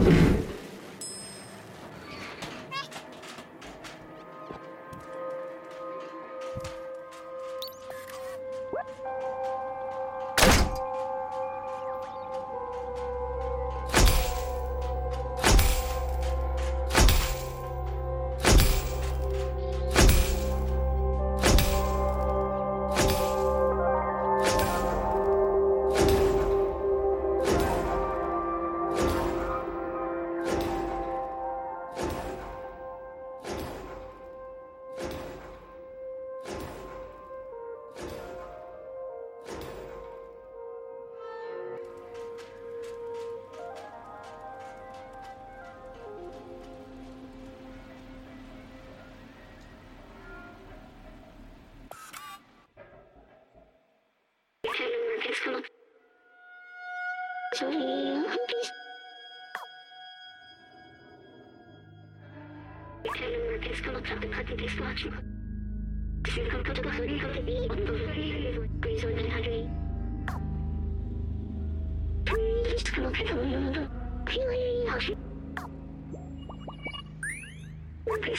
Amen. Please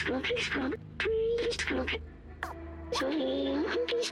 come, please come, please come. So, please.